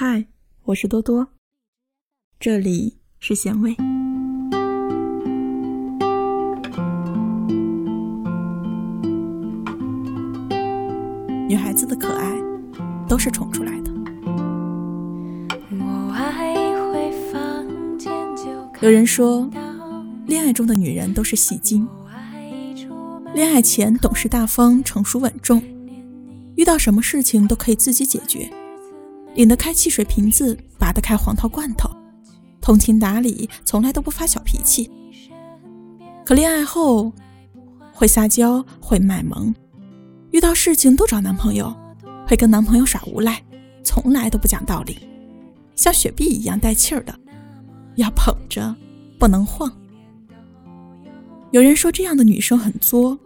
嗨，我是多多，这里是咸味。女孩子的可爱都是宠出来的。有人说，恋爱中的女人都是戏精，恋爱前懂事大方、成熟稳重，遇到什么事情都可以自己解决。拧得开汽水瓶子，拔得开黄桃罐头，通情达理，从来都不发小脾气。可恋爱后，会撒娇，会卖萌，遇到事情都找男朋友，会跟男朋友耍无赖，从来都不讲道理，像雪碧一样带气儿的，要捧着，不能晃。有人说这样的女生很作，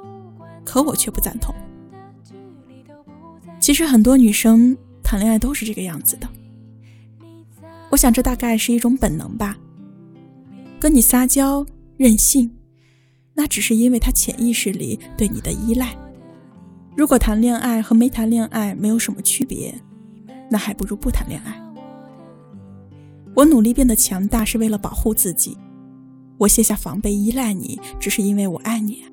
可我却不赞同。其实很多女生。谈恋爱都是这个样子的，我想这大概是一种本能吧。跟你撒娇任性，那只是因为他潜意识里对你的依赖。如果谈恋爱和没谈恋爱没有什么区别，那还不如不谈恋爱。我努力变得强大是为了保护自己，我卸下防备依赖你，只是因为我爱你。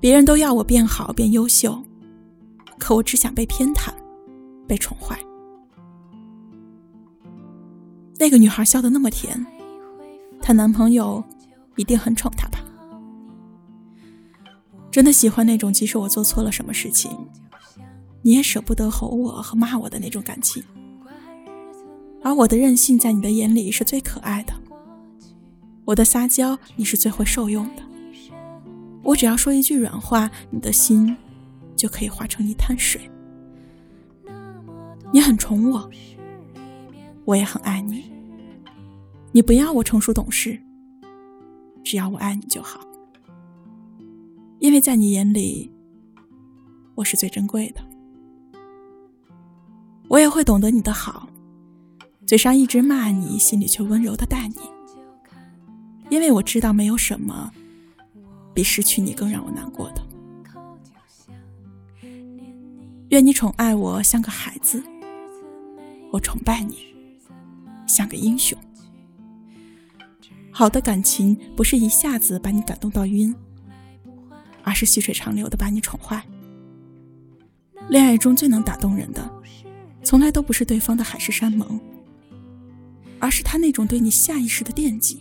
别人都要我变好变优秀，可我只想被偏袒。被宠坏，那个女孩笑得那么甜，她男朋友一定很宠她吧？真的喜欢那种即使我做错了什么事情，你也舍不得吼我和骂我的那种感情。而我的任性在你的眼里是最可爱的，我的撒娇你是最会受用的。我只要说一句软话，你的心就可以化成一滩水。你很宠我，我也很爱你。你不要我成熟懂事，只要我爱你就好。因为在你眼里，我是最珍贵的。我也会懂得你的好，嘴上一直骂你，心里却温柔的待你。因为我知道没有什么比失去你更让我难过的。愿你宠爱我像个孩子。我崇拜你，像个英雄。好的感情不是一下子把你感动到晕，而是细水长流的把你宠坏。恋爱中最能打动人的，从来都不是对方的海誓山盟，而是他那种对你下意识的惦记。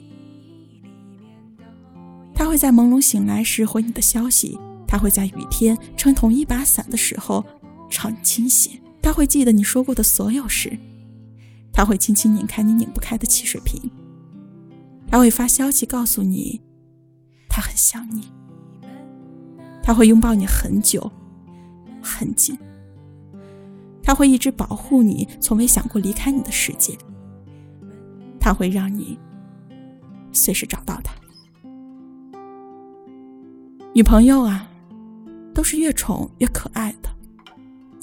他会在朦胧醒来时回你的消息，他会在雨天撑同一把伞的时候朝你倾斜。他会记得你说过的所有事，他会轻轻拧开你拧不开的汽水瓶，他会发消息告诉你，他很想你，他会拥抱你很久，很紧，他会一直保护你，从未想过离开你的世界，他会让你随时找到他。女朋友啊，都是越宠越可爱的。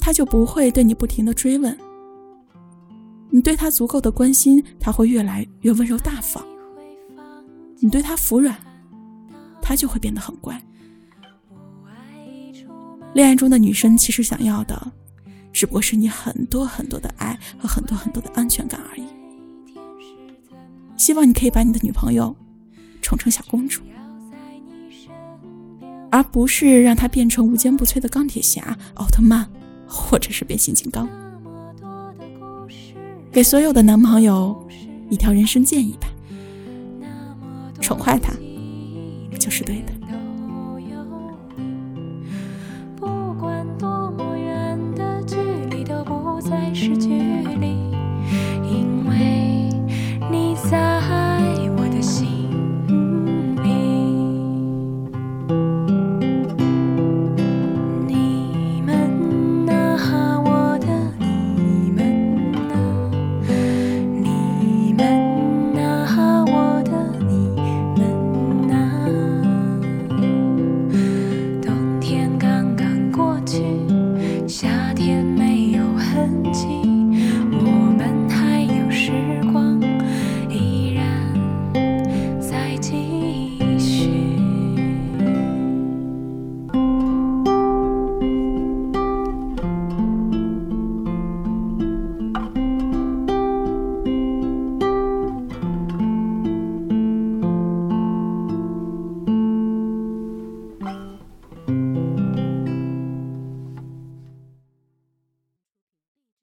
他就不会对你不停的追问，你对他足够的关心，他会越来越温柔大方。你对他服软，他就会变得很乖。恋爱中的女生其实想要的，只不过是你很多很多的爱和很多很多的安全感而已。希望你可以把你的女朋友宠成小公主，而不是让她变成无坚不摧的钢铁侠、奥特曼。或者是变形金刚。给所有的男朋友一条人生建议吧宠坏他就是对的。